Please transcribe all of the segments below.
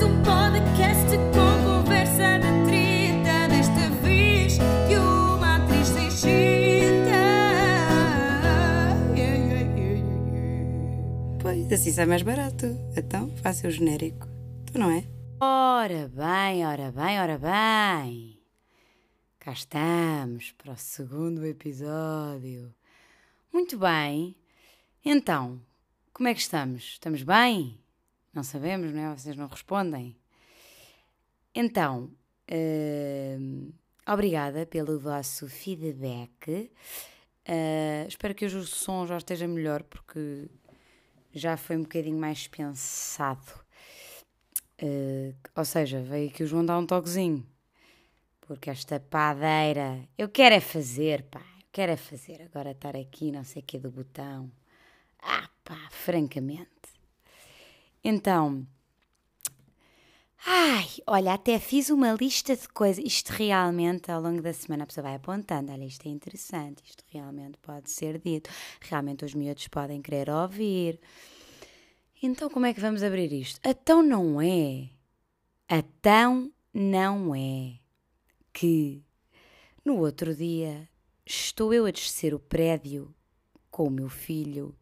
mais um podcast com conversa treta. Desta vez de uma atriz yeah, yeah, yeah. Pois, assim sai mais barato. Então, faça o genérico. Tu não é? Ora bem, ora bem, ora bem. Cá estamos para o segundo episódio. Muito bem. Então, como é que estamos? Estamos bem? Não sabemos, não é? Vocês não respondem. Então, hum, obrigada pelo vosso feedback. Ah, espero que hoje o som já esteja melhor, porque já foi um bocadinho mais pensado. Uh, ou seja, veio aqui o João dar um toquezinho. Porque esta padeira. Eu quero é fazer, pá. Eu quero é fazer. Agora estar aqui, não sei o que do botão. Ah, pá, francamente. Então. Ai, olha, até fiz uma lista de coisas. Isto realmente, ao longo da semana, a pessoa vai apontando. Olha, isto é interessante. Isto realmente pode ser dito. Realmente os miúdos podem querer ouvir. Então, como é que vamos abrir isto? Então não é. Então não é que no outro dia estou eu a descer o prédio com o meu filho.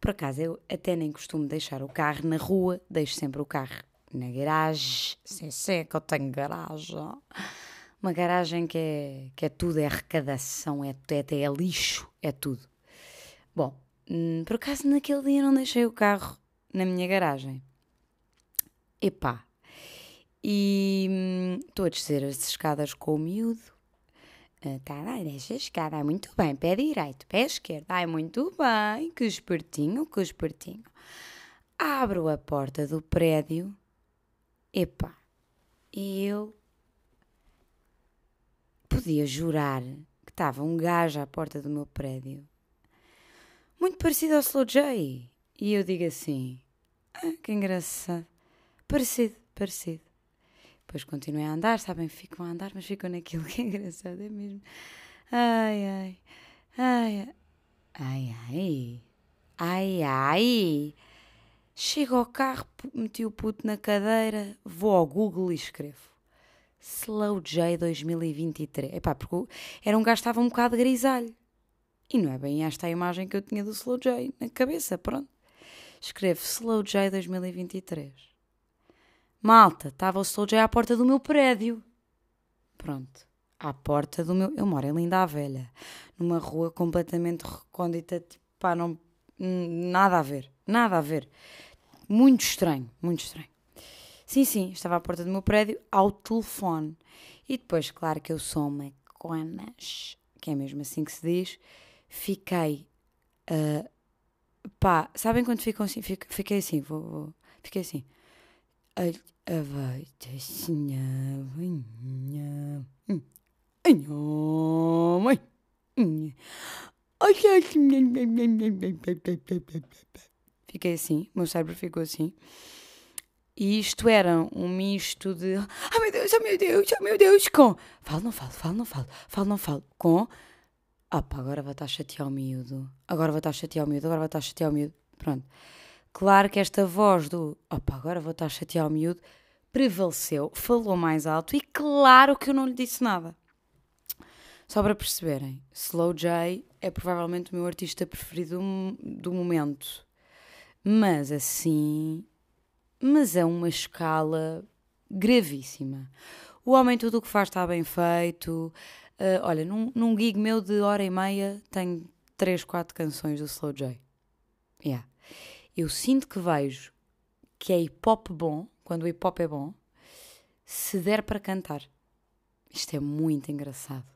Por acaso, eu até nem costumo deixar o carro na rua, deixo sempre o carro na garagem. Sim, sim, que eu tenho garagem. Uma garagem que é, que é tudo, é arrecadação, é, é, até é lixo, é tudo. Bom, hum, por acaso naquele dia não deixei o carro na minha garagem. Epá. E hum, estou a descer as escadas com o miúdo. Está a escada, ai, muito bem, pé direito, pé esquerdo, ai, muito bem, que espertinho, que espertinho. Abro a porta do prédio, epá, e eu podia jurar que estava um gajo à porta do meu prédio, muito parecido ao Slow J. E eu digo assim: ah, que engraçado. Parecido, parecido. Depois continuei a andar, sabem? Ficam a andar, mas ficam naquilo que é engraçado, é mesmo. Ai, ai, ai, ai, ai, ai, ai. Chego ao carro, meti o puto na cadeira, vou ao Google e escrevo. Slow J 2023. Epá, porque era um gajo que estava um bocado grisalho. E não é bem esta a imagem que eu tinha do Slow J na cabeça, pronto. Escrevo Slow J 2023. Malta, estava o J à porta do meu prédio. Pronto. À porta do meu. Eu moro em Linda a Velha. Numa rua completamente recôndita. Tipo, pá, não. Nada a ver. Nada a ver. Muito estranho. Muito estranho. Sim, sim, estava à porta do meu prédio, ao telefone. E depois, claro que eu sou uma conas, que é mesmo assim que se diz, fiquei. Uh, pá, sabem quando ficam assim? Fiquei assim, vou, vou fiquei assim. Ai, vai, assim, mãe. Fiquei assim, meu cérebro ficou assim. E isto era um misto de ai meu Deus, ai meu Deus, ai meu Deus, com falo, não falo, falo, não falo, falo, não falo, com ah pá, agora vai estar a chatear o miúdo, agora vai estar a chatear o miúdo, agora vai estar a chatear o miúdo. Pronto. Claro que esta voz do pá, agora vou estar a chatear o miúdo prevaleceu, falou mais alto e claro que eu não lhe disse nada. Só para perceberem, Slow J é provavelmente o meu artista preferido do momento. Mas assim. Mas é uma escala gravíssima. O homem, tudo o que faz está bem feito. Uh, olha, num, num gig meu de hora e meia tenho 3, 4 canções do Slow J. Yeah. Eu sinto que vejo que é hip hop bom, quando o hip hop é bom, se der para cantar. Isto é muito engraçado.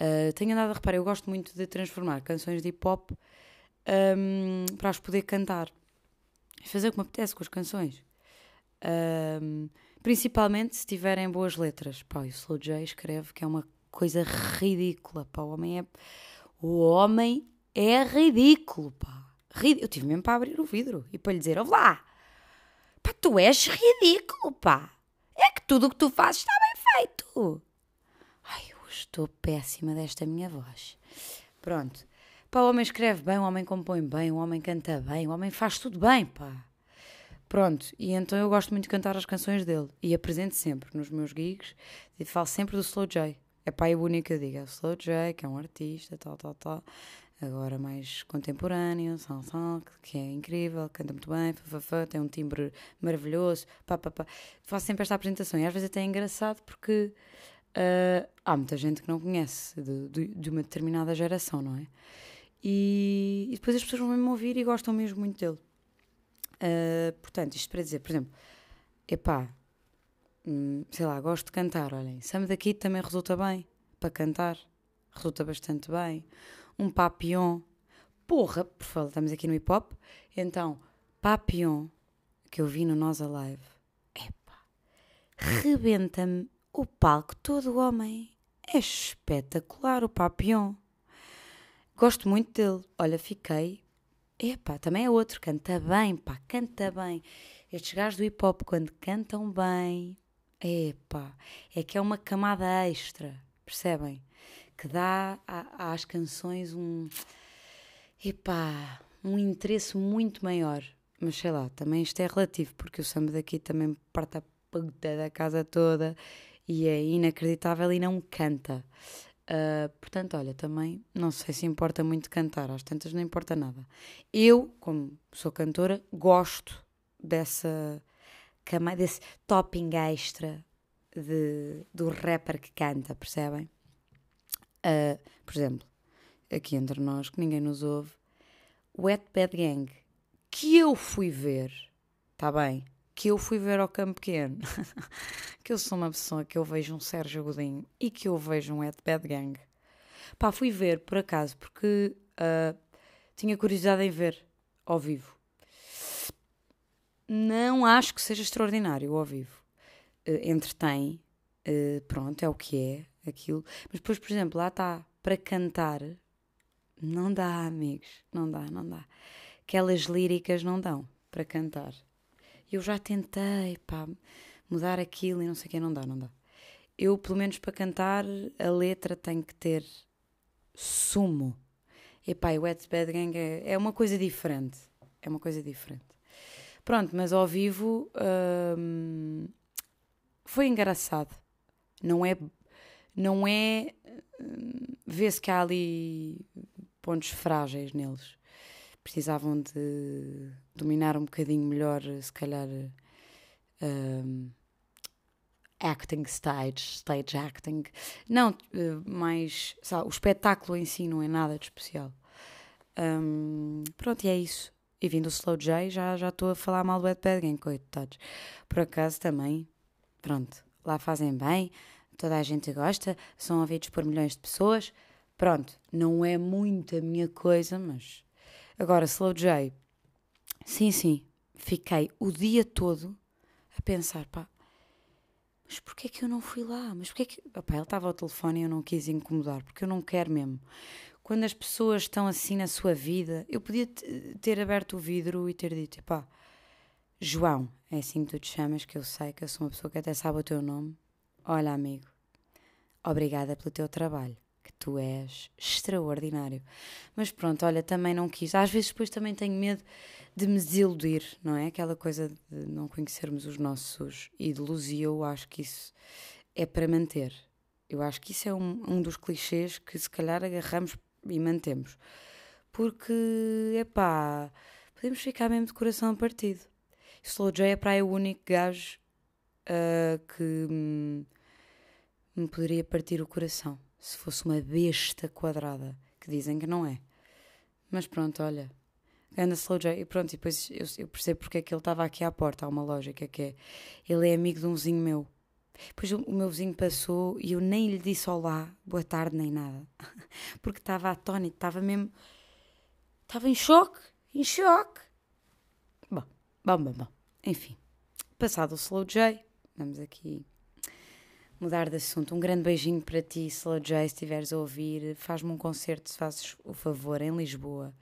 Uh, tenho andado a reparar, eu gosto muito de transformar canções de hip hop um, para as poder cantar. Fazer o que me apetece com as canções. Um, principalmente se tiverem boas letras. Pá, o Slow J escreve que é uma coisa ridícula, pá. O homem é. O homem é ridículo, pá. Eu tive mesmo para abrir o vidro e para lhe dizer: Olá, pá, tu és ridículo, pá. É que tudo o que tu fazes está bem feito. Ai, eu estou péssima desta minha voz. Pronto. Pá, o homem escreve bem, o homem compõe bem, o homem canta bem, o homem faz tudo bem, pá. Pronto, e então eu gosto muito de cantar as canções dele e apresento sempre nos meus gigs e falo sempre do Slow J. É pá, é o único que eu digo, é o Slow J, que é um artista, tal, tal, tal. Agora mais contemporâneo, são, são, que é incrível, canta muito bem, tem um timbre maravilhoso, pá, pá, pá. Faço sempre esta apresentação e às vezes até é engraçado porque ah, há muita gente que não conhece de, de, de uma determinada geração, não é? E, e depois as pessoas vão mesmo ouvir e gostam mesmo muito dele. Uh, portanto, isto para dizer, por exemplo, epá, hum, sei lá, gosto de cantar, olhem, Sam daqui também resulta bem para cantar, resulta bastante bem. Um papillon, porra, por favor, estamos aqui no hip hop, então, papillon, que eu vi no Nós Alive, epá, rebenta-me o palco todo homem, é espetacular o papillon. Gosto muito dele. Olha, fiquei Epá, também é outro, canta bem, pá, canta bem. Estes gajos do hip hop, quando cantam bem, epá, é que é uma camada extra, percebem? Que dá a- às canções um, epá, um interesse muito maior. Mas sei lá, também isto é relativo, porque o samba daqui também parte a puta da casa toda e é inacreditável e não canta. Uh, portanto, olha, também não sei se importa muito cantar, às tantas não importa nada. Eu, como sou cantora, gosto dessa desse topping extra de, do rapper que canta, percebem? Uh, por exemplo, aqui entre nós, que ninguém nos ouve, Wet Bad Gang, que eu fui ver, está bem? Que eu fui ver ao campo pequeno. que eu sou uma pessoa que eu vejo um Sérgio Godinho e que eu vejo um Wet Bad Gang. Pá, fui ver por acaso, porque ah, tinha curiosidade em ver ao vivo. Não acho que seja extraordinário ao vivo. Eh, entretém, eh, pronto, é o que é, aquilo. Mas depois, por exemplo, lá está, para cantar, não dá, amigos, não dá, não dá. Aquelas líricas não dão para cantar. Eu já tentei, pá, mudar aquilo e não sei o que, não dá, não dá. Eu, pelo menos para cantar, a letra tem que ter sumo. E pá, o Wet Bad Gang é, é uma coisa diferente. É uma coisa diferente. Pronto, mas ao vivo hum, foi engraçado. Não é. Não é. hum, Vê-se que há ali pontos frágeis neles. Precisavam de dominar um bocadinho melhor, se calhar. hum, acting stage, stage acting. Não, eh, mais. sabe, o espetáculo em si não é nada de especial. Hum, pronto, e é isso. E vindo o Slow J, já estou a falar mal do Wet Bad Gang, coitados. Por acaso também, pronto, lá fazem bem, toda a gente gosta, são ouvidos por milhões de pessoas. Pronto, não é muito a minha coisa, mas. Agora, Slow J, sim, sim, fiquei o dia todo a pensar, pá, mas porquê que eu não fui lá? Mas porquê que. Opá, ele estava ao telefone e eu não quis incomodar, porque eu não quero mesmo. Quando as pessoas estão assim na sua vida, eu podia te- ter aberto o vidro e ter dito: pá, João, é assim que tu te chamas, que eu sei que eu sou uma pessoa que até sabe o teu nome. Olha, amigo, obrigada pelo teu trabalho, que tu és extraordinário. Mas pronto, olha, também não quis. Às vezes depois também tenho medo de me desiludir, não é? Aquela coisa de não conhecermos os nossos ídolos e eu acho que isso é para manter. Eu acho que isso é um, um dos clichês que se calhar agarramos e mantemos. Porque, epá, podemos ficar mesmo de coração partido. Slow J é para aí o único gajo ah, que hum, me poderia partir o coração se fosse uma besta quadrada, que dizem que não é. Mas pronto, olha, anda Slow J. E pronto, e depois eu, eu percebo porque é que ele estava aqui à porta. Há uma lógica que é: ele é amigo de um vizinho meu. Depois o, meu vizinho passou e eu nem lhe disse olá, boa tarde, nem nada. Porque estava atónito, estava mesmo. Estava em choque, em choque. Bom, bom, bom, bom. Enfim, passado o Slow J, vamos aqui mudar de assunto. Um grande beijinho para ti, Slow J, se estiveres a ouvir. Faz-me um concerto, se fazes o favor, em Lisboa.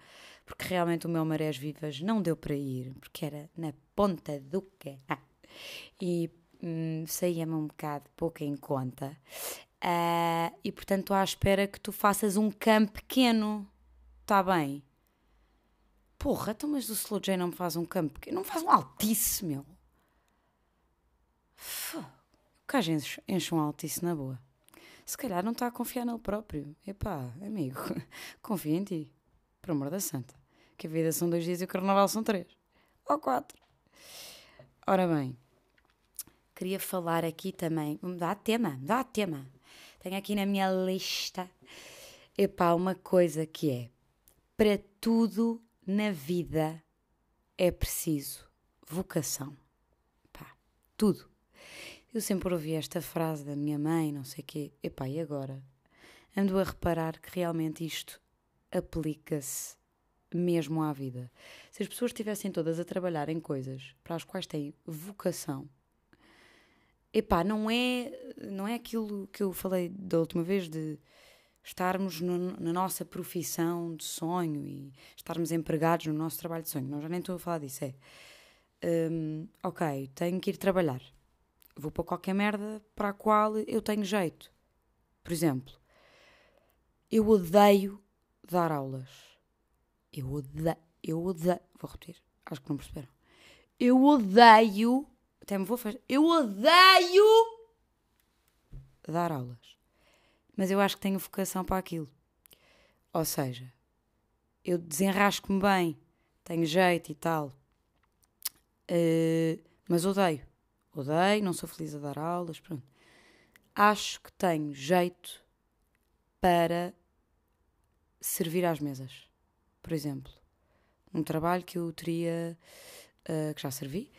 Porque realmente o meu Marés Vivas não deu para ir, porque era na ponta do que. Ah. E hum, saía-me um bocado pouco em conta. Ah, e portanto estou à espera que tu faças um campo pequeno. Está bem? Porra, então mas o Slow J não me faz um campo pequeno, não me faz um altice, meu. Fô, O gajo enche, enche um altice na boa. Se calhar não está a confiar nele próprio. Epá, amigo, confia em ti. Por amor da santa. Que a vida são dois dias e o carnaval são três. Ou quatro. Ora bem, queria falar aqui também. Me dá tema, me dá tema. Tenho aqui na minha lista. Epá, uma coisa que é: para tudo na vida é preciso vocação. Pá, tudo. Eu sempre ouvi esta frase da minha mãe, não sei quê. Epá, e agora? Ando a reparar que realmente isto aplica-se mesmo à vida. Se as pessoas estivessem todas a trabalhar em coisas para as quais têm vocação, epá, não é, não é aquilo que eu falei da última vez de estarmos no- na nossa profissão de sonho e estarmos empregados no nosso trabalho de sonho. Não, já nem estou a falar disso. É, hum, ok, tenho que ir trabalhar. Vou para qualquer merda para a qual eu tenho jeito. Por exemplo, eu odeio dar aulas. Eu odeio, eu odeio, vou repetir, acho que não perceberam. Eu odeio, até me vou fazer, eu odeio dar aulas. Mas eu acho que tenho vocação para aquilo. Ou seja, eu desenrasco-me bem, tenho jeito e tal. Eh, mas odeio. Odeio, não sou feliz a dar aulas, pronto. Acho que tenho jeito para servir às mesas. Por exemplo, um trabalho que eu teria, eh, que já servi,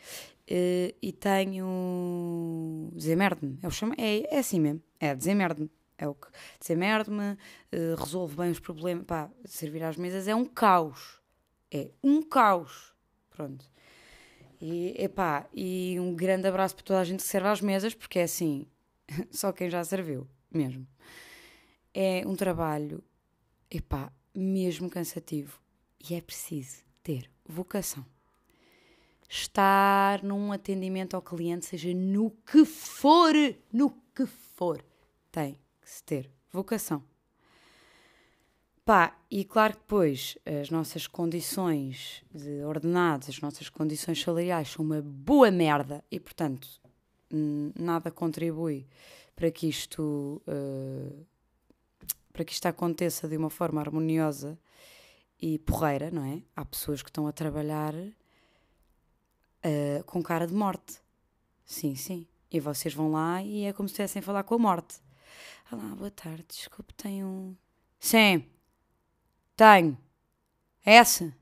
eh, e tenho. Desemerde-me. É, é, é assim mesmo. É desemerde-me. É o que. Desemerde-me, eh, resolvo bem os problemas. Pá, servir às mesas é um caos. É um caos. Pronto. E, epá, e um grande abraço para toda a gente que serve às mesas, porque é assim, só quem já serviu, mesmo. É um trabalho, epá, mesmo cansativo. E é preciso ter vocação. Estar num atendimento ao cliente, seja no que for, no que for, tem que se ter vocação. Pá, e claro que depois as nossas condições de ordenados, as nossas condições salariais são uma boa merda e, portanto, nada contribui para que isto eh, para que isto aconteça de uma forma harmoniosa e porreira, não é? Há pessoas que estão a trabalhar eh, com cara de morte. Sim, sim. E vocês vão lá e é como se estivessem a falar com a morte. Olá, boa tarde, desculpe, tenho um. Sim. Tenho. S?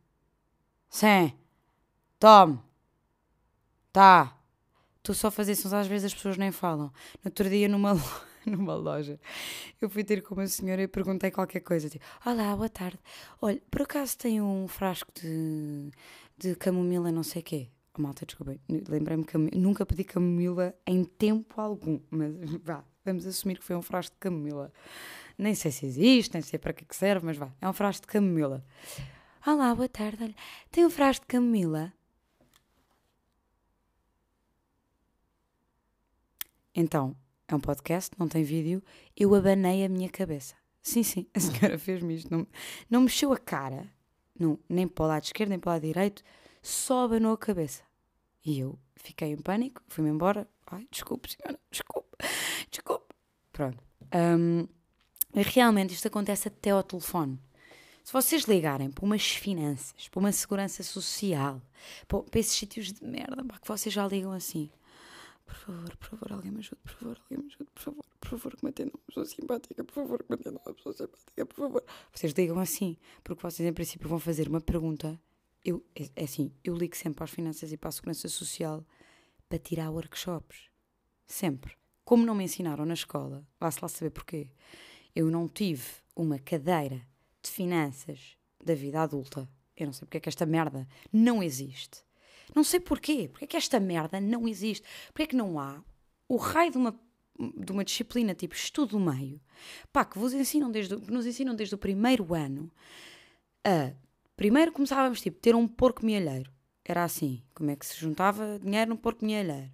Sim. Tome. Tá. Estou só a fazer sons, às vezes as pessoas nem falam. No outro dia, numa, lo- numa loja, eu fui ter com uma senhora e perguntei qualquer coisa. Tipo, Olá, boa tarde. Olha, por acaso tem um frasco de, de camomila não sei quê? Oh, malta, desculpem. Lembrei-me que nunca pedi camomila em tempo algum. Mas vá, vamos assumir que foi um frasco de camomila. Nem sei se existe, nem sei para que, que serve, mas vá, é um frasco de camomila. Olá, boa tarde. Olha, tem um frasco de camomila? Então, é um podcast, não tem vídeo. Eu abanei a minha cabeça. Sim, sim, a senhora fez-me isto. Não, não mexeu a cara, não, nem para o lado esquerdo, nem para o lado direito, só abanou a cabeça. E eu fiquei em pânico, fui-me embora. Ai, desculpe, senhora, desculpe, desculpe. Pronto. E realmente isto acontece até ao telefone. Se vocês ligarem para umas finanças, para uma segurança social, para, esses sítios de merda, que vocês já ligam assim. Por favor, por favor, alguém me ajude, por favor, alguém me ajude, por favor, por favor, que me atendam uma pessoa simpática, por favor, que me atendam uma pessoa simpática, por favor. Vocês ligam assim, porque vocês em princípio vão fazer uma pergunta. Eu, é, é assim, eu ligo sempre para as finanças e para a segurança social para tirar workshops. Sempre. Como não me ensinaram na escola, vá-se lá saber porquê. Eu não tive uma cadeira de finanças da vida adulta. Eu não sei porque é que esta merda não existe. Não sei porquê. Porque é que esta merda não existe? Porque é que não há o raio de uma, de uma disciplina tipo estudo do meio, pá, que vos ensinam desde, que nos ensinam desde o primeiro ano a. Primeiro começávamos tipo ter um porco mielheiro. Era assim, como é que se juntava dinheiro num porco mielheiro.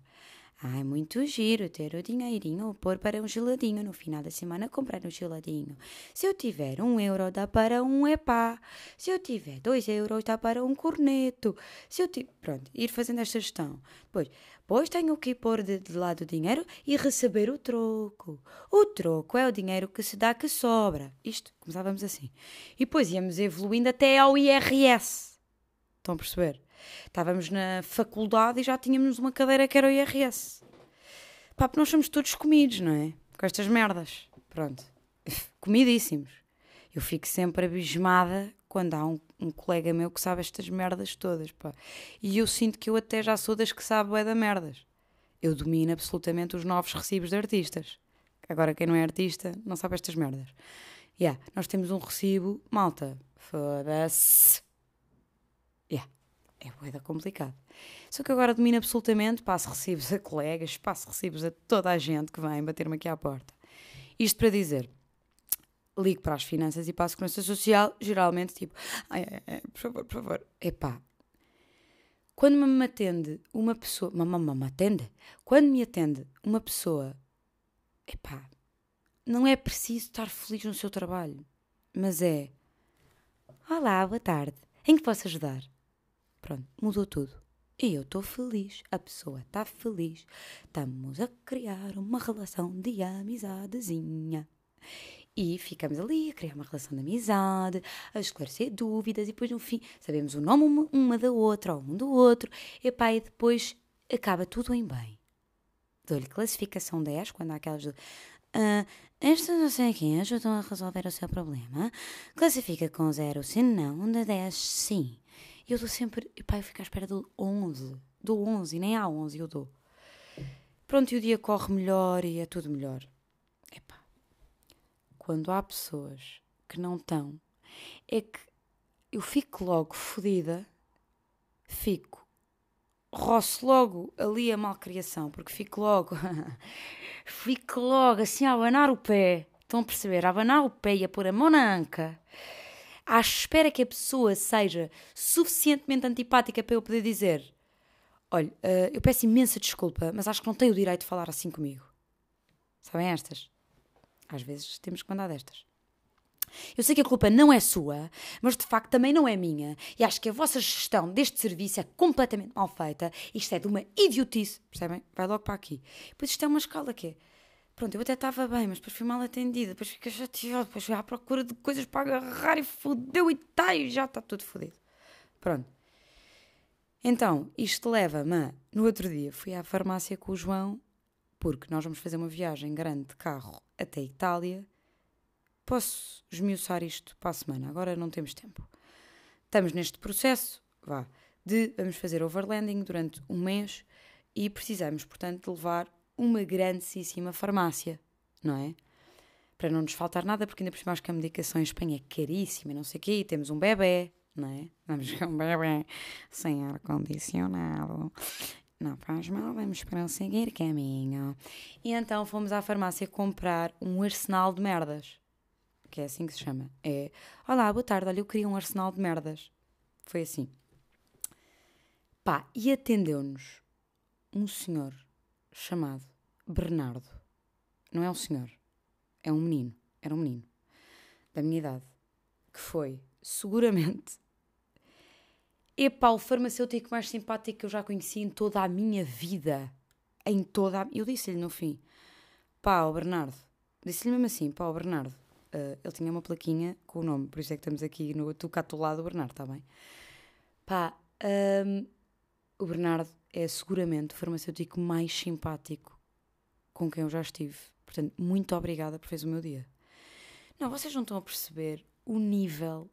Ai, muito giro ter o dinheirinho pôr para um geladinho. No final da semana comprar um geladinho. Se eu tiver um euro, dá para um epá. Se eu tiver dois euros, dá para um corneto. Se eu tiver... Pronto, ir fazendo esta gestão. Depois, depois tenho que pôr de, de lado o dinheiro e receber o troco. O troco é o dinheiro que se dá que sobra. Isto, começávamos assim. E depois íamos evoluindo até ao IRS. Estão a perceber? Estávamos na faculdade e já tínhamos uma cadeira que era o IRS. Pá, porque nós somos todos comidos, não é? Com estas merdas. Pronto. Comidíssimos. Eu fico sempre abismada quando há um, um colega meu que sabe estas merdas todas, pá. E eu sinto que eu até já sou das que sabe é da merdas. Eu domino absolutamente os novos recibos de artistas. Agora, quem não é artista não sabe estas merdas. Yeah, nós temos um recibo, malta. Foda-se. É boeda complicado. Só que agora domino absolutamente, passo recibos a colegas, passo recibos a toda a gente que vem bater-me aqui à porta. Isto para dizer, ligo para as finanças e para a segurança social, geralmente tipo, ai, ai, ai, por favor, por favor, epá. Quando me atende uma pessoa, mamãe me atende? Quando me atende uma pessoa, epá, não é preciso estar feliz no seu trabalho, mas é, olá, boa tarde, em que posso ajudar? Pronto, mudou tudo. E eu estou feliz, a pessoa está feliz. Estamos a criar uma relação de amizadezinha. E ficamos ali a criar uma relação de amizade, a esclarecer dúvidas, e depois no fim sabemos o nome uma, uma da outra, ou um do outro, e pá, e depois acaba tudo em bem. Dou-lhe classificação 10, quando há aquelas. do, Ah, estas não sei quem ajudam a resolver o seu problema. Classifica com 0 se não, de 10 sim. E eu dou sempre. E pá, eu fico à espera do 11. Dou 11, nem há 11, eu dou. Pronto, e o dia corre melhor e é tudo melhor. Epá. Quando há pessoas que não estão, é que eu fico logo fodida, fico, roço logo ali a malcriação, porque fico logo, fico logo assim a abanar o pé. Estão a perceber? A abanar o pé e a pôr a mão na anca à espera que a pessoa seja suficientemente antipática para eu poder dizer: Olha, eh, eu peço imensa desculpa, mas acho que não tenho o direito de falar assim comigo. Sabem estas? Às vezes temos que mandar destas. Eu sei que a culpa não é sua, mas de facto também não é minha. E acho que a vossa gestão deste serviço é completamente mal feita. Isto é de uma idiotice. Percebem? Vai logo para aqui. Depois isto é uma escala que é. Pronto, eu até estava bem, mas depois fui mal atendida, depois fiquei chateado, depois fui à procura de coisas para agarrar e fodeu e tá, e já está tudo fodido. Pronto. Então, isto leva-me. No outro dia fui à farmácia com o João, porque nós vamos fazer uma viagem grande de carro até a Itália. Posso esmiuçar isto para a semana, agora não temos tempo. Estamos neste processo, vá, de vamos fazer overlanding durante um mês e precisamos, portanto, de levar uma grandíssima farmácia, não é? Para não nos faltar nada, porque ainda por cima acho que a medicação em Espanha é caríssima e não sei o quê, e temos um bebê, não é? Vamos com um bebê sem ar-condicionado. Não faz mal, vamos para seguir caminho. E então fomos à farmácia comprar um arsenal de merdas. Que é assim que se chama. É, olá, boa tarde, olha, eu queria um arsenal de merdas. Foi assim. Pá, e atendeu-nos um senhor chamado Bernardo. Não é um senhor, é um menino. Era um menino da minha idade que foi seguramente epá, o farmacêutico mais simpático que eu já conheci em toda a minha vida. Em toda a... Eu disse-lhe no fim, pá, o Bernardo. Disse-lhe mesmo assim, pá, o Bernardo. Uh, ele tinha uma plaquinha com o nome, por isso é que estamos aqui no tu cá do lado do Bernardo, está bem? Pá, um, o Bernardo é seguramente o farmacêutico mais simpático com quem eu já estive. Portanto, muito obrigada por fez o meu dia. Não, vocês não estão a perceber o nível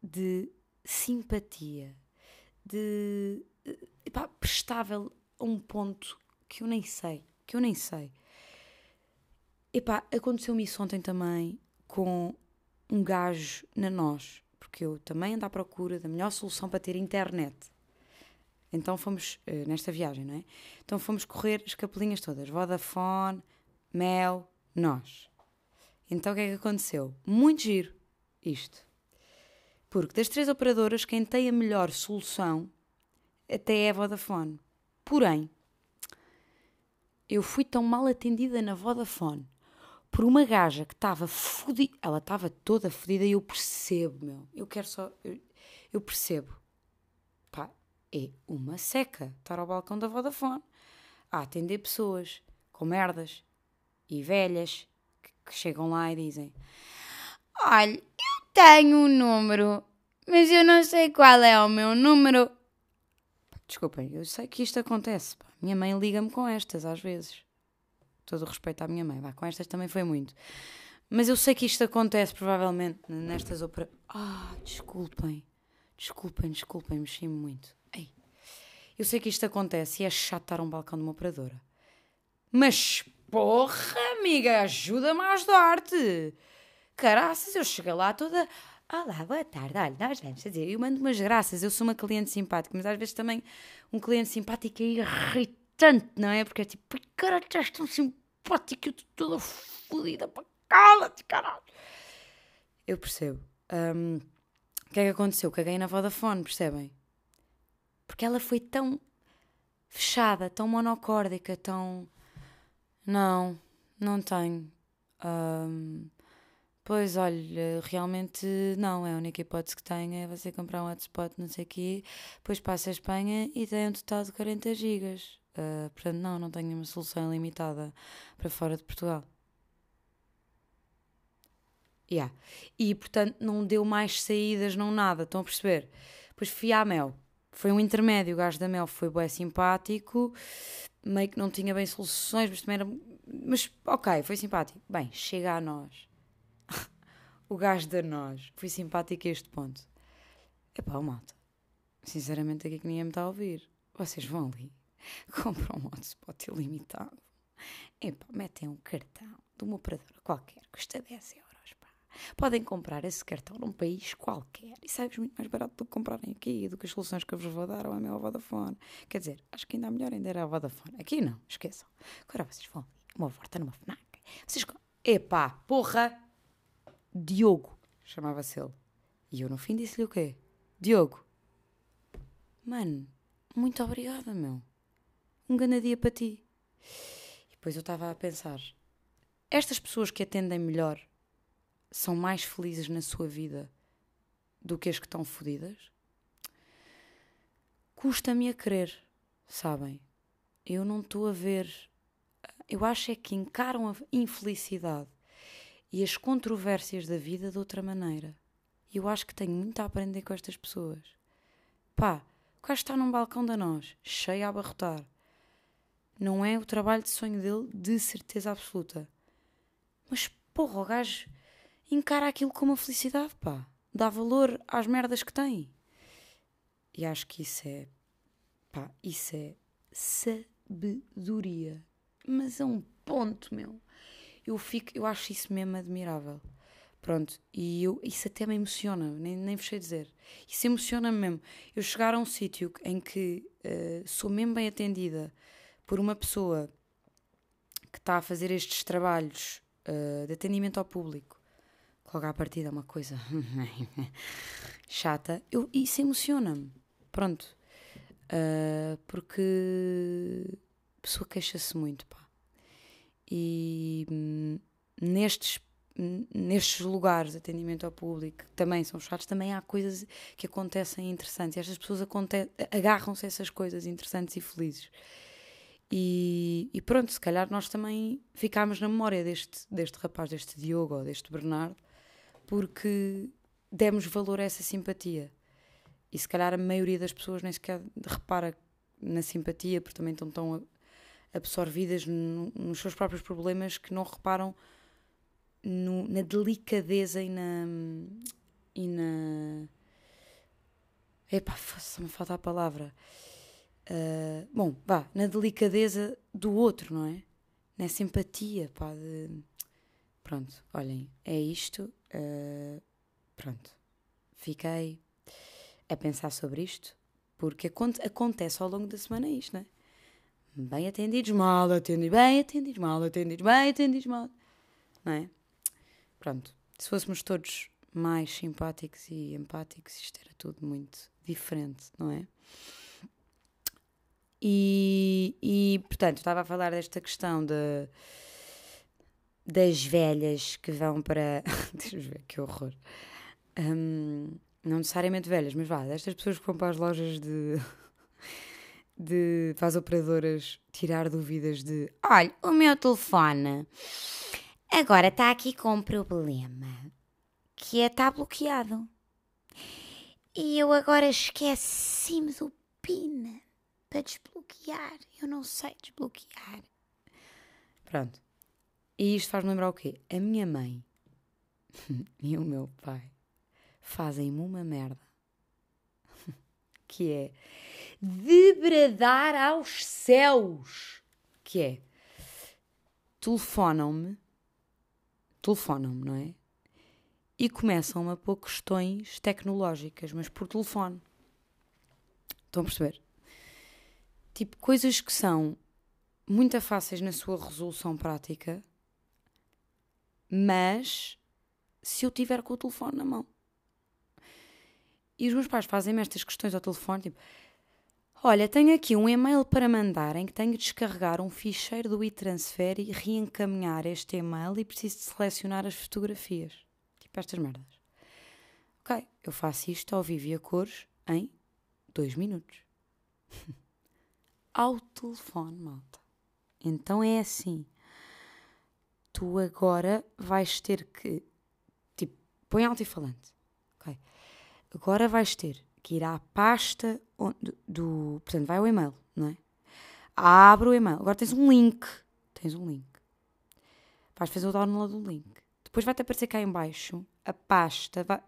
de simpatia, de epá, prestável a um ponto que eu nem sei, que eu nem sei. Epá, aconteceu-me isso ontem também com um gajo na nós, porque eu também ando à procura da melhor solução para ter internet. Então fomos, uh, nesta viagem, não é? Então fomos correr as capelinhas todas: Vodafone, Mel, nós. Então o que é que aconteceu? Muito giro isto. Porque das três operadoras, quem tem a melhor solução até é a Vodafone. Porém, eu fui tão mal atendida na Vodafone por uma gaja que estava fodida. Ela estava toda fodida e eu percebo, meu. Eu quero só. Eu, eu percebo. É uma seca estar ao balcão da Vodafone a atender pessoas com merdas e velhas que, que chegam lá e dizem: Olha, eu tenho um número, mas eu não sei qual é o meu número. Desculpem, eu sei que isto acontece. Minha mãe liga-me com estas às vezes. Todo o respeito à minha mãe, vá, com estas também foi muito. Mas eu sei que isto acontece provavelmente nestas operações. Ah, desculpem. Desculpem, desculpem, mexi-me muito. Eu sei que isto acontece e é chato estar um balcão de uma operadora. Mas porra, amiga, ajuda-me a ajudar-te. Caraças, eu chego lá toda. Olá, boa tarde. Olha, nós vamos fazer. Eu mando umas graças. Eu sou uma cliente simpática, mas às vezes também um cliente simpático é irritante, não é? Porque é tipo, "Ai, caralho, estás tão simpática, eu estou toda fodida para cala-te, caralho. Eu percebo. Hum, o que é que aconteceu? Caguei na Vodafone, percebem? Porque ela foi tão fechada, tão monocórdica, tão. Não, não tenho. Hum, pois olha, realmente não, é a única hipótese que tenho é você comprar um hotspot, não sei o quê, depois passa a Espanha e tem um total de 40 gigas. Ah, portanto, não, não tenho nenhuma solução ilimitada para fora de Portugal. Yeah. E portanto não deu mais saídas, não nada, estão a perceber? Depois fui à Mel, foi um intermédio, o gajo da Mel foi bem simpático, meio que não tinha bem soluções, mas também era. Mas ok, foi simpático. Bem, chega a nós. o gajo da nós foi simpático a este ponto. Epá, o malta, sinceramente aqui que ninguém me está a ouvir. Vocês vão ali, compram um hotspot ilimitado. Epá, metem um cartão de uma operadora qualquer, custa 10 euros. Podem comprar esse cartão num país qualquer e sabes muito mais barato do que comprarem aqui, do que as soluções que eu vos vou dar ou a minha Vodafone. Quer dizer, acho que ainda melhor ainda era a Vodafone. Aqui não, esqueçam. Agora vocês vão uma volta numa FNAC. Vocês. Epá, porra! Diogo, chamava-se ele. E eu no fim disse-lhe o quê? Diogo. Mano, muito obrigada, meu. Um grande dia para ti. E depois eu estava a pensar: estas pessoas que atendem melhor são mais felizes na sua vida do que as que estão fodidas? Custa-me a crer, sabem? Eu não estou a ver. Eu acho é que encaram a infelicidade e as controvérsias da vida de outra maneira. E eu acho que tenho muito a aprender com estas pessoas. Pá, o gajo está num balcão da nós, cheio a abarrotar. Não é o trabalho de sonho dele, de certeza absoluta. Mas porra, o gajo encara aquilo como uma felicidade, pá. Dá valor às merdas que tem. E acho que isso é. pá, isso é sabedoria. Mas é um ponto, meu. Eu fico, eu acho isso mesmo admirável. Pronto, e eu, isso até me emociona, nem, nem vos sei dizer. Isso emociona-me mesmo. Eu chegar a um sítio em que eh, sou mesmo bem atendida por uma pessoa que está a fazer estes trabalhos eh, de atendimento ao público, logo à partida é uma coisa chata, eu, isso emociona-me. Pronto. Eh, porque a pessoa queixa-se muito, pá. E hum, nestes, hum, nestes lugares de atendimento ao público, que também são chatos, também há coisas que acontecem interessantes. E estas pessoas agarram-se a essas coisas interessantes e felizes. E, e pronto, se calhar nós também ficámos na memória deste, deste rapaz, deste Diogo ou deste Bernardo, porque demos valor a essa simpatia. E se calhar a maioria das pessoas nem sequer repara na simpatia, porque também estão tão absorvidas no- nos seus próprios problemas que não reparam no- na delicadeza e na. e na. Epá, só me falta a palavra. Ah, bom, vá, na delicadeza do outro, não é? Na simpatia, pá, de... Pronto, olhem, é isto. Ah, pronto, fiquei a pensar sobre isto, porque aconte- acontece ao longo da semana isto, não é? Bem atendidos, mal atendidos, bem atendidos, mal atendidos, bem atendidos, mal. Não é? Pronto, se fôssemos todos mais simpáticos e empáticos, isto era tudo muito diferente, não é? E, e portanto, estava a falar desta questão de, das velhas que vão para. Ver, que horror. Hum, não necessariamente velhas, mas vá, destas pessoas que vão para as lojas de. de. para as operadoras tirar dúvidas de. Olha, o meu telefone agora está aqui com um problema que é está bloqueado. E eu agora esqueci-me do PIN para desbloquear. Eu não sei desbloquear. Pronto. E isto faz-me lembrar o quê? A minha mãe e o meu pai fazem-me uma merda. Que é debradar aos céus. Que é telefonam-me, telefonam-me, não é? E começam a pôr questões tecnológicas, mas por telefone. Estão a perceber? Tipo, coisas que são muito fáceis na sua resolução prática, mas se eu tiver com o telefone na mão. E os meus pais fazem-me estas questões ao telefone, tipo, olha, tenho aqui um e-mail para mandar em que tenho de descarregar um ficheiro do e-transfer e reencaminhar este e-mail e preciso de selecionar as fotografias. Tipo estas merdas. Ok, eu faço isto ao vivo e a cores em dois minutos. ao telefone, malta. Então é assim. Tu agora vais ter que. Tipo, põe alto-falante. Ok? Agora vais ter que ir à pasta onde, do. Portanto, vai ao e-mail, não é? Abre o e-mail. Agora tens um link. Tens um link. Vais fazer o download do link. Depois vai-te aparecer cá em baixo a pasta. Vai...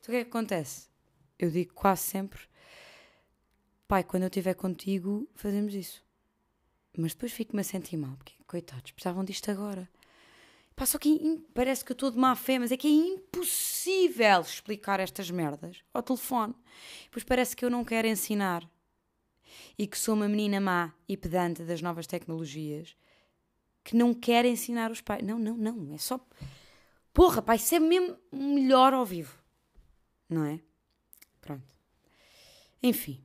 Então o que é que acontece? Eu digo quase sempre pai, quando eu estiver contigo, fazemos isso. Mas depois fico-me a sentir mal, porque, coitados, precisavam disto agora. Pá, só que parece que eu estou de má fé, mas é que é impossível explicar estas merdas ao telefone. Pois parece que eu não quero ensinar e que sou uma menina má e pedante das novas tecnologias que não quer ensinar os pais. Não, não, não. É só. Porra, pai, isso é mesmo melhor ao vivo. Não é? Pronto. Enfim.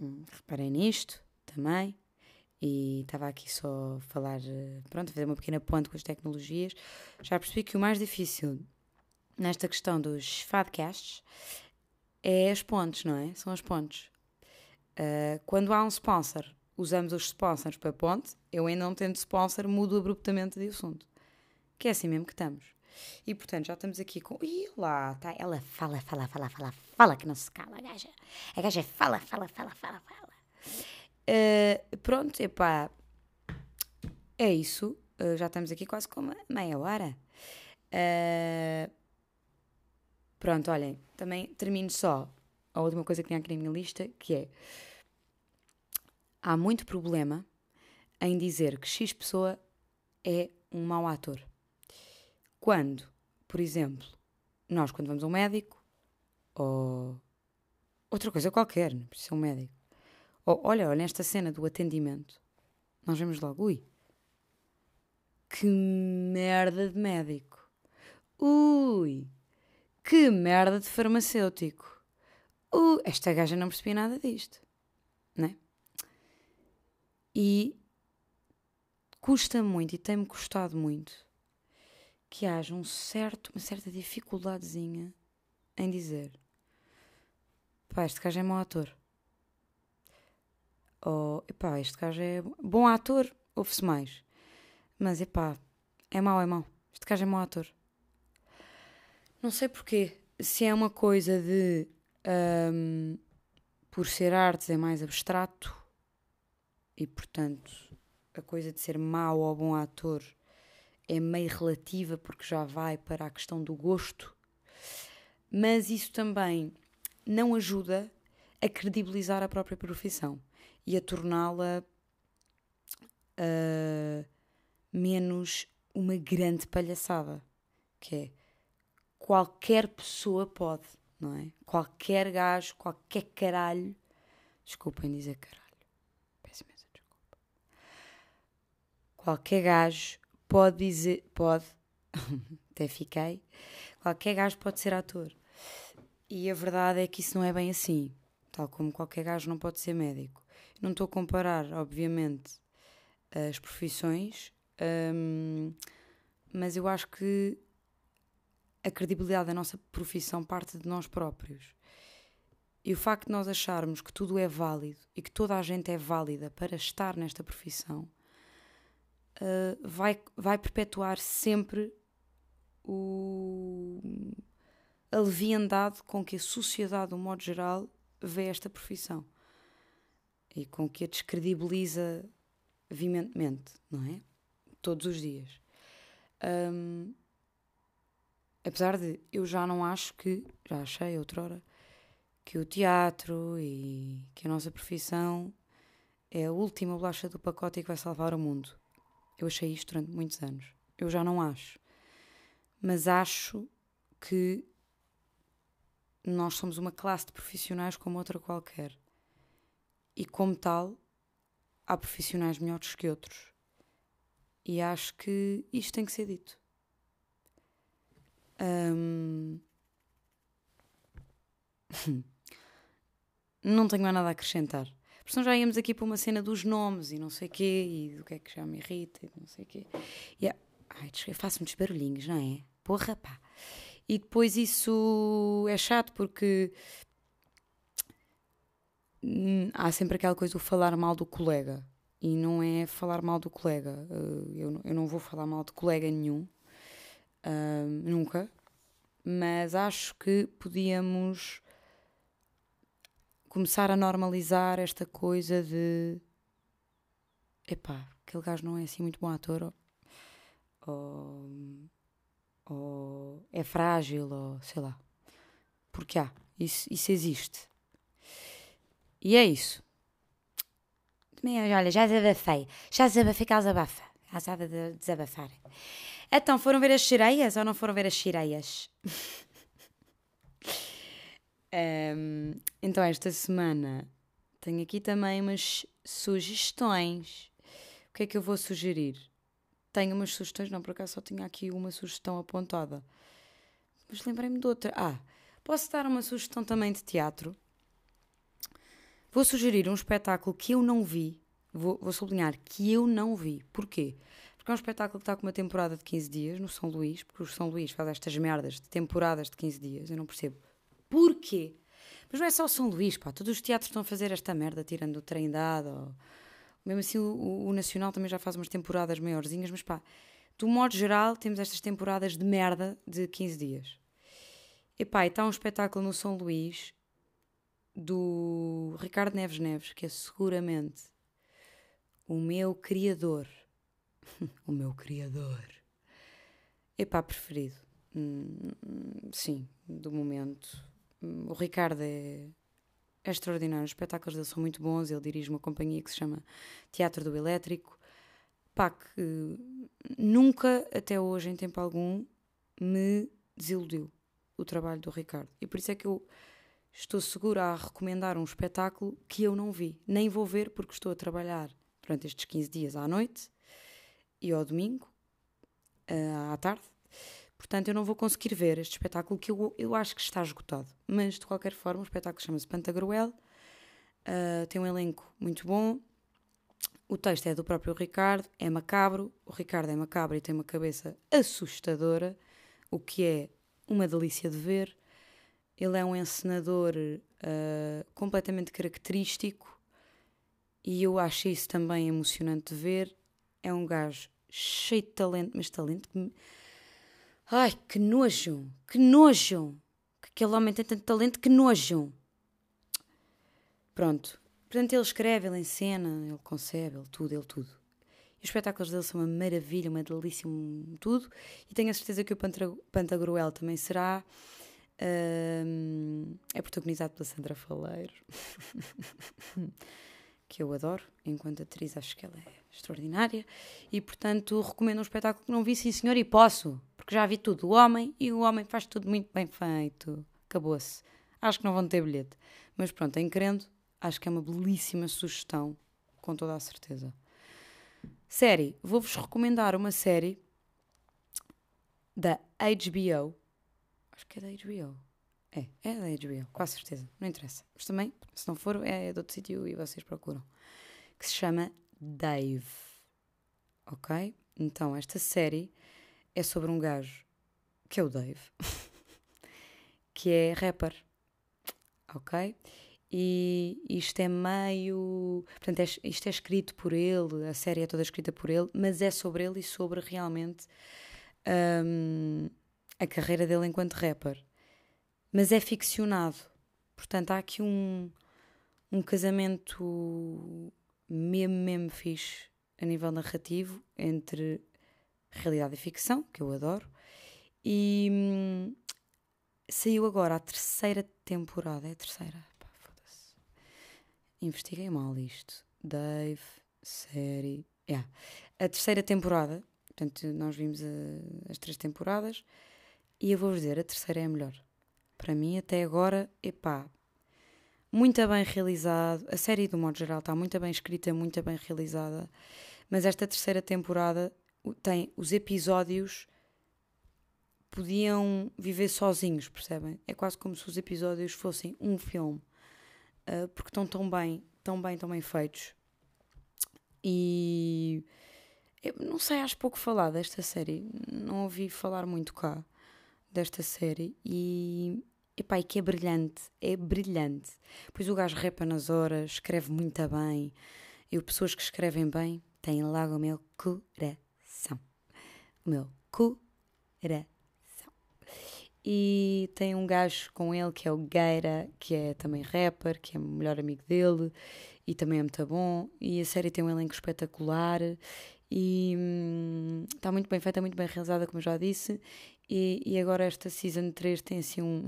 Hum, reparei nisto também e estava aqui só a falar, pronto, a fazer uma pequena ponte com as tecnologias. Já percebi que o mais difícil nesta questão dos podcasts é as pontes, não é? São as pontes. Uh, quando há um sponsor, usamos os sponsors para ponte. Eu ainda não tendo sponsor, mudo abruptamente de assunto. Que é assim mesmo que estamos. E portanto, já estamos aqui com. Ih, lá, tá. Ela fala, fala, fala, fala, fala, que não se cala, a gaja. A gaja fala, fala, fala, fala, fala. Uh, pronto, epá. É isso. Uh, já estamos aqui quase com meia hora. Uh, pronto, olhem. Também termino só a última coisa que tinha aqui na minha lista, que é. Há muito problema em dizer que X pessoa é um mau ator. Quando, por exemplo, nós quando vamos a um médico, ou outra coisa qualquer, não precisa ser um médico, ou olha, olha, nesta cena do atendimento, nós vemos logo, ui, que merda de médico, ui, que merda de farmacêutico, ui, esta gaja não percebia nada disto, né? E custa muito, e tem-me custado muito, que haja um certo, uma certa dificuldadezinha em dizer pá, este gajo é mau ator. Ou, epá, este gajo é bom ator, ouve-se mais. Mas, epá, é mau, é mau. Este gajo é mau ator. Não sei porquê. Se é uma coisa de... Um, por ser artes é mais abstrato e, portanto, a coisa de ser mau ou bom ator é meio relativa porque já vai para a questão do gosto, mas isso também não ajuda a credibilizar a própria profissão e a torná-la uh, menos uma grande palhaçada, que é qualquer pessoa pode, não é? Qualquer gajo, qualquer caralho, desculpem dizer caralho, peço imensa desculpa. Qualquer gajo pode dizer, pode, até fiquei, qualquer gajo pode ser ator. E a verdade é que isso não é bem assim. tal como qualquer gajo não pode ser médico. Não estou a comparar, obviamente, as profissões, hum, mas eu acho que a credibilidade da nossa profissão parte de nós próprios. E o facto de nós acharmos que tudo é válido e que toda a gente é válida para estar nesta profissão uh, vai, vai perpetuar sempre o, a leviandade com que a sociedade, de um modo geral, vê esta profissão e com que a descredibiliza veementemente, não é? Todos os dias. Um, apesar de eu já não acho que, já achei outrora, que o teatro e que a nossa profissão é a última bolacha do pacote e que vai salvar o mundo. Eu achei isto durante muitos anos. Eu já não acho. Mas acho que nós somos uma classe de profissionais como outra qualquer. E como tal, há profissionais melhores que outros. E acho que isto tem que ser dito. Hum... não tenho mais nada a acrescentar. Porque já íamos aqui para uma cena dos nomes e não sei o quê, e do que é que já me irrita e não sei o quê. E, ai, faço muitos barulhinhos, não é? Porra, pá. E depois isso é chato porque há sempre aquela coisa do falar mal do colega. E não é falar mal do colega. Eh, eu, eu não vou falar mal de colega nenhum. Nunca. Mas acho que podíamos começar a normalizar esta coisa de epá, aquele gajo não é assim muito bom ator ou, ou é frágil ou sei lá. Porque há, isso, isso existe. E é isso. Também, olha, já desabafei. Já desabafei que desabafa. Já sabe de desabafar. Então, foram ver as sereias ou não foram ver as sereias? Um, então, esta semana tenho aqui também umas sugestões. O que é que eu vou sugerir? Tenho umas sugestões, não, por acaso só tinha aqui uma sugestão apontada. Mas lembrei-me de outra. Ah, posso dar uma sugestão também de teatro? Vou sugerir um espetáculo que eu não vi. Vou, vou sublinhar que eu não vi. Porquê? Porque é um espetáculo que está com uma temporada de 15 dias no São Luís, porque o São Luís faz estas merdas de temporadas de 15 dias, eu não percebo Porquê? Mas não é só o São Luís, pá. Todos os teatros estão a fazer esta merda, tirando o trem dado. Ou... Mesmo assim, o, o, Nacional também já faz umas temporadas maiorzinhas, mas pá, do modo geral, temos estas temporadas de merda de 15 dias. E pá, está um espetáculo no São Luís do Ricardo Neves Neves, que é seguramente o meu criador. o meu criador. Epá, preferido. Hum, sim, do momento o Ricardo é, é extraordinário, os espetáculos dele são muito bons. Ele dirige uma companhia que se chama Teatro do Elétrico. Pá, que nunca, até hoje, em tempo algum, me desiludiu o trabalho do Ricardo. E por isso é que eu estou segura a recomendar um espetáculo que eu não vi. Nem vou ver porque estou a trabalhar durante estes 15 dias à noite e ao domingo, eh, à tarde. Portanto, eu não vou conseguir ver este espetáculo que eu, eu acho que está esgotado. Mas, de qualquer forma, o espetáculo chama-se Pantagruel. Uh, tem um elenco muito bom. O texto é do próprio Ricardo, é macabro. O Ricardo é macabro e tem uma cabeça assustadora, o que é uma delícia de ver. Ele é um encenador uh, completamente característico e eu acho isso também emocionante de ver. É um gajo cheio de talento, mas talento que Ai, que nojo, que nojo. Que aquele homem tem tanto talento, que nojo. Pronto. Portanto, ele escreve, ele encena, ele concebe, ele tudo, ele tudo. E os espetáculos dele são uma maravilha, uma delícia, um tudo. E tenho a certeza que o Pantagruel também será. É protagonizado pela Sandra Faleiro, que eu adoro, enquanto atriz acho que ela é extraordinária. E portanto recomendo um espetáculo que não vi, sim senhor, e posso porque já vi tudo. O homem e o homem faz tudo muito bem feito. Acabou-se. Acho que não vão ter bilhete. Mas pronto, em querendo, acho que é uma belíssima sugestão, com toda a certeza. Série. Vou-vos recomendar uma série da HBO. Acho que é da HBO. É, é da HBO, quase certeza. Não interessa. Mas também, se não for, é de outro sítio e vocês procuram. Que se chama Dave. Ok? Então, esta série é sobre um gajo que é o Dave, que é rapper. Ok? E isto é meio. Portanto, é- isto é escrito por ele, a série é toda escrita por ele, mas é sobre ele e sobre realmente hum, a carreira dele enquanto rapper. Mas é ficcionado. Portanto, há aqui um, um casamento mesmo, mesmo fixe a nível narrativo entre realidade e ficção, que eu adoro, e hum, saiu agora a terceira temporada. É a terceira? Foda-se. Investiguei mal isto. Dave, série. Yeah. A terceira temporada, portanto, nós vimos a- as três temporadas, e eu vou dizer, a terceira é a melhor. Para mim, até agora, epá, muito bem realizado. A série, do modo geral, está muito bem escrita, muito bem realizada. Mas esta terceira temporada tem os episódios podiam viver sozinhos, percebem? É quase como se os episódios fossem um filme, ah, porque estão tão bem, tão bem, tão bem feitos. E eu não sei, acho pouco falar desta série, não ouvi falar muito cá desta série e e que é brilhante, é brilhante. Pois o gajo repa nas horas, escreve muito bem. Eu, pessoas que escrevem bem, têm logo o meu coração. O meu coração. E tem um gajo com ele que é o Gueira, que é também rapper, que é o melhor amigo dele e também é muito bom. E a série tem um elenco espetacular e está muito bem feita, muito bem realizada, como já disse. E, e agora esta Season 3 tem assim um,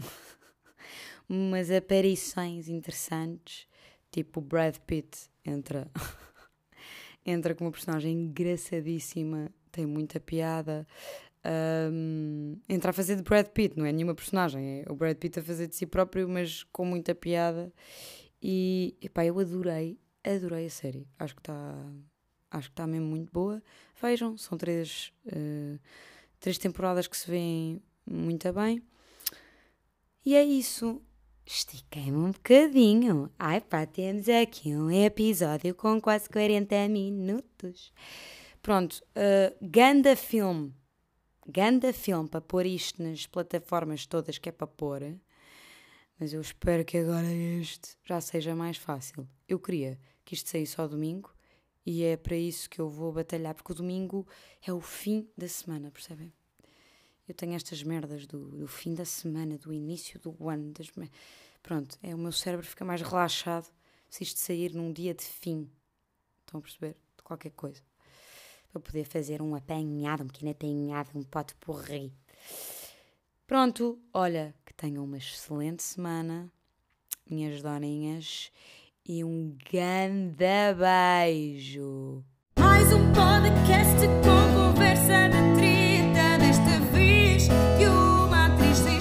umas aparições interessantes, tipo Brad Pitt entra, entra com uma personagem engraçadíssima, tem muita piada. Um, entra a fazer de Brad Pitt, não é nenhuma personagem, é o Brad Pitt a fazer de si próprio, mas com muita piada. E epá, eu adorei, adorei a série. Acho que está acho que está mesmo muito boa. Vejam, são três, eh, três temporadas que se veem muito bem. E é isso. Estiquei-me um bocadinho. Ai pá, temos aqui um episódio com quase 40 minutos. Pronto, uh, ganda filme. Ganda filme para pôr isto nas plataformas todas que é para pôr. Mas eu espero que agora este já seja mais fácil. Eu queria que isto saísse ao domingo e é para isso que eu vou batalhar, porque o domingo é o fim da semana, percebem? Eu tenho estas merdas do, do fim da semana, do início do ano. Das... Pronto, é o meu cérebro fica mais relaxado se isto sair num dia de fim. Estão a perceber? De qualquer coisa. Para poder fazer um apanhado, um pequeno apanhado, um pote porri. Pronto, olha, que tenham uma excelente semana, minhas doninhas, e um grande beijo. Mais um podcast com conversa de treta, desta vez e uma atriz sem